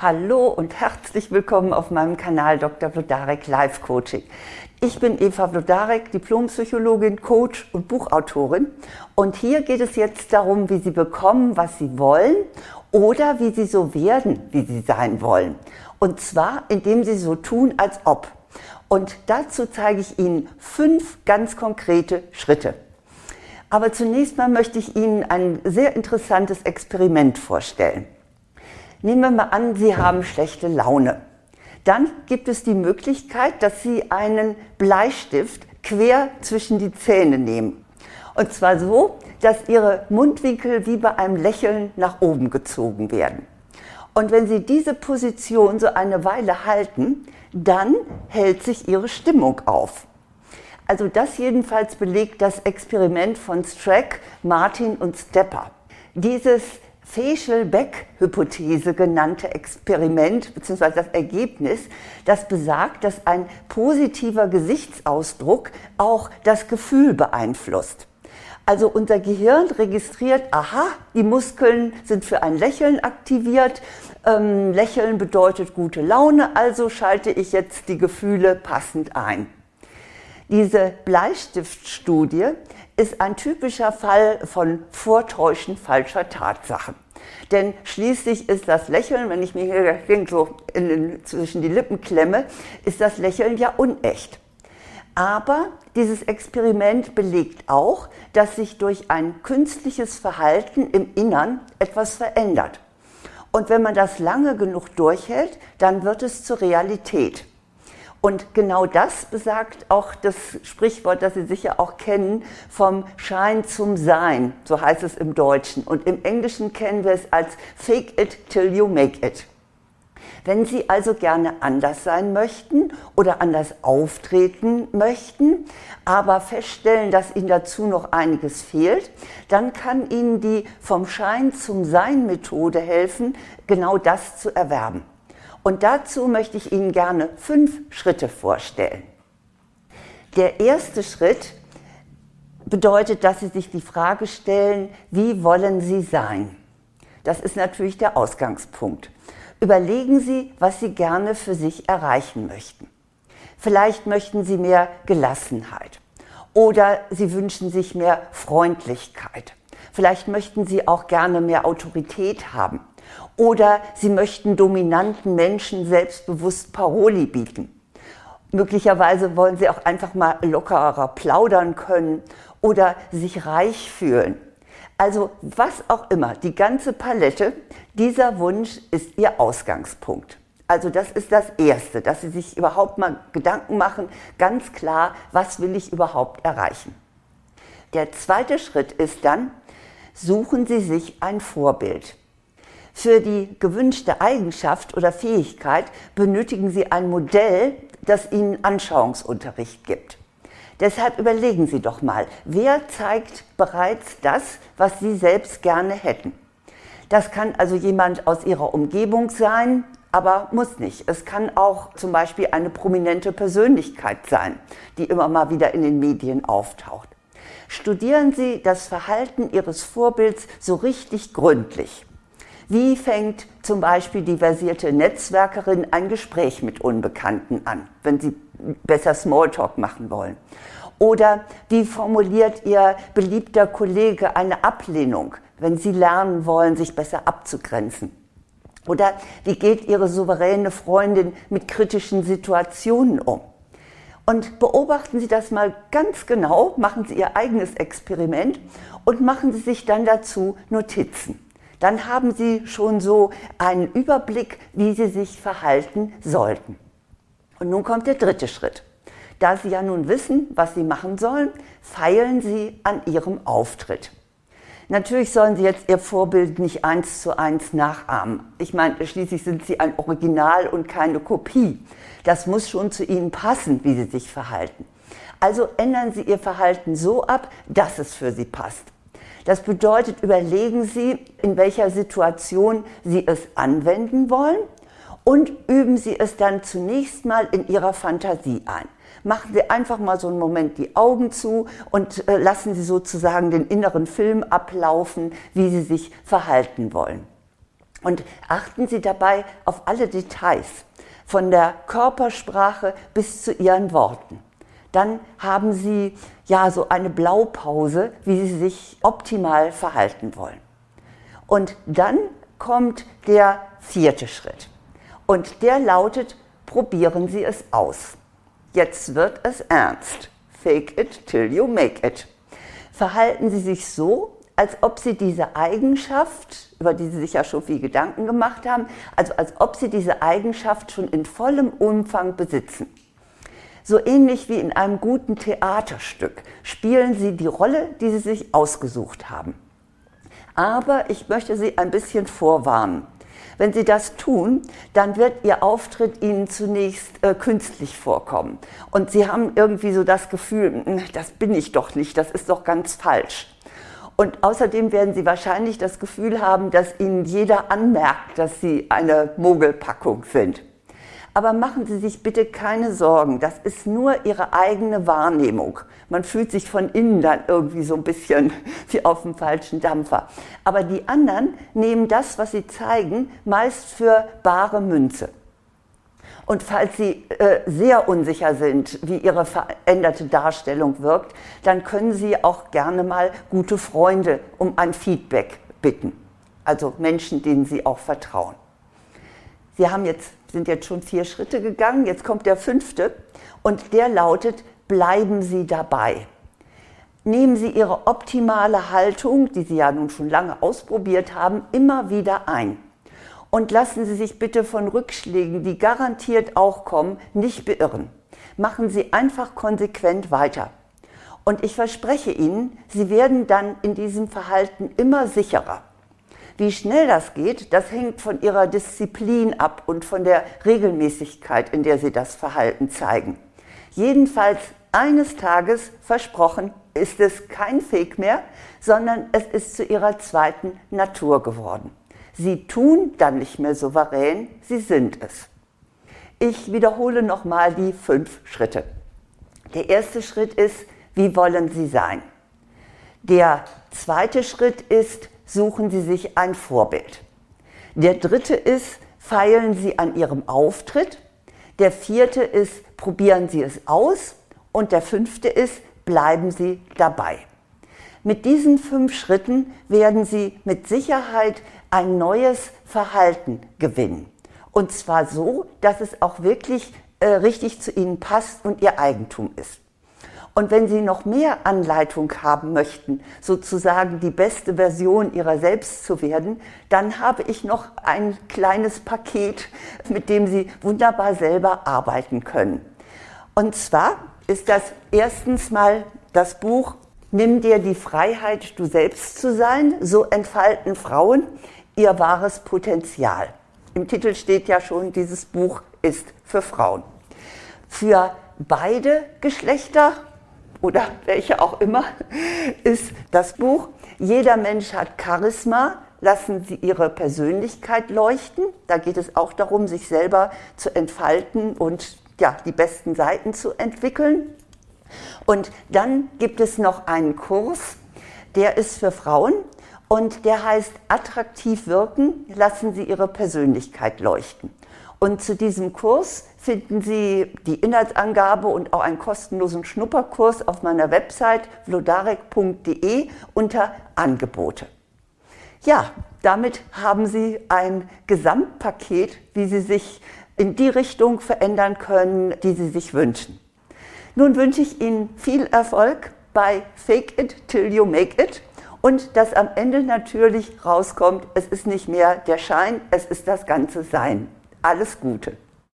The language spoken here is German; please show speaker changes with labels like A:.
A: Hallo und herzlich willkommen auf meinem Kanal Dr. Vlodarek Life Coaching. Ich bin Eva Vlodarek, Diplompsychologin, Coach und Buchautorin. Und hier geht es jetzt darum, wie Sie bekommen, was Sie wollen oder wie Sie so werden, wie Sie sein wollen. Und zwar, indem Sie so tun, als ob. Und dazu zeige ich Ihnen fünf ganz konkrete Schritte. Aber zunächst mal möchte ich Ihnen ein sehr interessantes Experiment vorstellen. Nehmen wir mal an, Sie haben schlechte Laune. Dann gibt es die Möglichkeit, dass Sie einen Bleistift quer zwischen die Zähne nehmen. Und zwar so, dass Ihre Mundwinkel wie bei einem Lächeln nach oben gezogen werden. Und wenn Sie diese Position so eine Weile halten, dann hält sich Ihre Stimmung auf. Also das jedenfalls belegt das Experiment von Strack, Martin und Stepper. Dieses Facial-Back-Hypothese genannte Experiment bzw. das Ergebnis, das besagt, dass ein positiver Gesichtsausdruck auch das Gefühl beeinflusst. Also unser Gehirn registriert, aha, die Muskeln sind für ein Lächeln aktiviert. Ähm, Lächeln bedeutet gute Laune, also schalte ich jetzt die Gefühle passend ein. Diese Bleistiftstudie ist ein typischer Fall von Vortäuschen falscher Tatsachen. Denn schließlich ist das Lächeln, wenn ich mir hier so den, zwischen die Lippen klemme, ist das Lächeln ja unecht. Aber dieses Experiment belegt auch, dass sich durch ein künstliches Verhalten im Innern etwas verändert. Und wenn man das lange genug durchhält, dann wird es zur Realität. Und genau das besagt auch das Sprichwort, das Sie sicher auch kennen, vom Schein zum Sein, so heißt es im Deutschen. Und im Englischen kennen wir es als Fake it till you make it. Wenn Sie also gerne anders sein möchten oder anders auftreten möchten, aber feststellen, dass Ihnen dazu noch einiges fehlt, dann kann Ihnen die vom Schein zum Sein Methode helfen, genau das zu erwerben. Und dazu möchte ich Ihnen gerne fünf Schritte vorstellen. Der erste Schritt bedeutet, dass Sie sich die Frage stellen, wie wollen Sie sein? Das ist natürlich der Ausgangspunkt. Überlegen Sie, was Sie gerne für sich erreichen möchten. Vielleicht möchten Sie mehr Gelassenheit oder Sie wünschen sich mehr Freundlichkeit. Vielleicht möchten Sie auch gerne mehr Autorität haben oder sie möchten dominanten Menschen selbstbewusst Paroli bieten. Möglicherweise wollen sie auch einfach mal lockerer plaudern können oder sich reich fühlen. Also was auch immer, die ganze Palette, dieser Wunsch ist ihr Ausgangspunkt. Also das ist das Erste, dass Sie sich überhaupt mal Gedanken machen, ganz klar, was will ich überhaupt erreichen. Der zweite Schritt ist dann, suchen Sie sich ein Vorbild. Für die gewünschte Eigenschaft oder Fähigkeit benötigen Sie ein Modell, das Ihnen Anschauungsunterricht gibt. Deshalb überlegen Sie doch mal, wer zeigt bereits das, was Sie selbst gerne hätten. Das kann also jemand aus Ihrer Umgebung sein, aber muss nicht. Es kann auch zum Beispiel eine prominente Persönlichkeit sein, die immer mal wieder in den Medien auftaucht. Studieren Sie das Verhalten Ihres Vorbilds so richtig gründlich. Wie fängt zum Beispiel die versierte Netzwerkerin ein Gespräch mit Unbekannten an, wenn sie besser Smalltalk machen wollen? Oder wie formuliert Ihr beliebter Kollege eine Ablehnung, wenn Sie lernen wollen, sich besser abzugrenzen? Oder wie geht Ihre souveräne Freundin mit kritischen Situationen um? Und beobachten Sie das mal ganz genau, machen Sie Ihr eigenes Experiment und machen Sie sich dann dazu Notizen dann haben Sie schon so einen Überblick, wie Sie sich verhalten sollten. Und nun kommt der dritte Schritt. Da Sie ja nun wissen, was Sie machen sollen, feilen Sie an Ihrem Auftritt. Natürlich sollen Sie jetzt Ihr Vorbild nicht eins zu eins nachahmen. Ich meine, schließlich sind Sie ein Original und keine Kopie. Das muss schon zu Ihnen passen, wie Sie sich verhalten. Also ändern Sie Ihr Verhalten so ab, dass es für Sie passt. Das bedeutet, überlegen Sie, in welcher Situation Sie es anwenden wollen und üben Sie es dann zunächst mal in Ihrer Fantasie ein. Machen Sie einfach mal so einen Moment die Augen zu und äh, lassen Sie sozusagen den inneren Film ablaufen, wie Sie sich verhalten wollen. Und achten Sie dabei auf alle Details, von der Körpersprache bis zu Ihren Worten. Dann haben Sie ja so eine Blaupause, wie Sie sich optimal verhalten wollen. Und dann kommt der vierte Schritt. Und der lautet, probieren Sie es aus. Jetzt wird es ernst. Fake it till you make it. Verhalten Sie sich so, als ob Sie diese Eigenschaft, über die Sie sich ja schon viel Gedanken gemacht haben, also als ob Sie diese Eigenschaft schon in vollem Umfang besitzen. So ähnlich wie in einem guten Theaterstück spielen Sie die Rolle, die Sie sich ausgesucht haben. Aber ich möchte Sie ein bisschen vorwarnen. Wenn Sie das tun, dann wird Ihr Auftritt Ihnen zunächst äh, künstlich vorkommen. Und Sie haben irgendwie so das Gefühl, hm, das bin ich doch nicht, das ist doch ganz falsch. Und außerdem werden Sie wahrscheinlich das Gefühl haben, dass Ihnen jeder anmerkt, dass Sie eine Mogelpackung sind. Aber machen Sie sich bitte keine Sorgen, das ist nur Ihre eigene Wahrnehmung. Man fühlt sich von innen dann irgendwie so ein bisschen wie auf dem falschen Dampfer. Aber die anderen nehmen das, was Sie zeigen, meist für bare Münze. Und falls Sie äh, sehr unsicher sind, wie Ihre veränderte Darstellung wirkt, dann können Sie auch gerne mal gute Freunde um ein Feedback bitten. Also Menschen, denen Sie auch vertrauen. Sie haben jetzt, sind jetzt schon vier Schritte gegangen, jetzt kommt der fünfte und der lautet, bleiben Sie dabei. Nehmen Sie Ihre optimale Haltung, die Sie ja nun schon lange ausprobiert haben, immer wieder ein. Und lassen Sie sich bitte von Rückschlägen, die garantiert auch kommen, nicht beirren. Machen Sie einfach konsequent weiter. Und ich verspreche Ihnen, Sie werden dann in diesem Verhalten immer sicherer. Wie schnell das geht, das hängt von Ihrer Disziplin ab und von der Regelmäßigkeit, in der Sie das Verhalten zeigen. Jedenfalls eines Tages, versprochen, ist es kein Fake mehr, sondern es ist zu Ihrer zweiten Natur geworden. Sie tun dann nicht mehr souverän, sie sind es. Ich wiederhole nochmal die fünf Schritte. Der erste Schritt ist, wie wollen Sie sein? Der zweite Schritt ist, suchen Sie sich ein Vorbild. Der dritte ist, feilen Sie an Ihrem Auftritt. Der vierte ist, probieren Sie es aus. Und der fünfte ist, bleiben Sie dabei. Mit diesen fünf Schritten werden Sie mit Sicherheit ein neues Verhalten gewinnen. Und zwar so, dass es auch wirklich äh, richtig zu Ihnen passt und Ihr Eigentum ist. Und wenn Sie noch mehr Anleitung haben möchten, sozusagen die beste Version Ihrer selbst zu werden, dann habe ich noch ein kleines Paket, mit dem Sie wunderbar selber arbeiten können. Und zwar ist das erstens mal das Buch Nimm dir die Freiheit, du selbst zu sein. So entfalten Frauen ihr wahres Potenzial. Im Titel steht ja schon, dieses Buch ist für Frauen. Für beide Geschlechter oder welche auch immer ist das Buch Jeder Mensch hat Charisma, lassen Sie Ihre Persönlichkeit leuchten. Da geht es auch darum, sich selber zu entfalten und ja, die besten Seiten zu entwickeln. Und dann gibt es noch einen Kurs, der ist für Frauen und der heißt attraktiv wirken, lassen Sie Ihre Persönlichkeit leuchten. Und zu diesem Kurs finden Sie die Inhaltsangabe und auch einen kostenlosen Schnupperkurs auf meiner Website vlodarek.de unter Angebote. Ja, damit haben Sie ein Gesamtpaket, wie Sie sich in die Richtung verändern können, die Sie sich wünschen. Nun wünsche ich Ihnen viel Erfolg bei Fake It Till You Make It und dass am Ende natürlich rauskommt, es ist nicht mehr der Schein, es ist das ganze Sein. Alles Gute.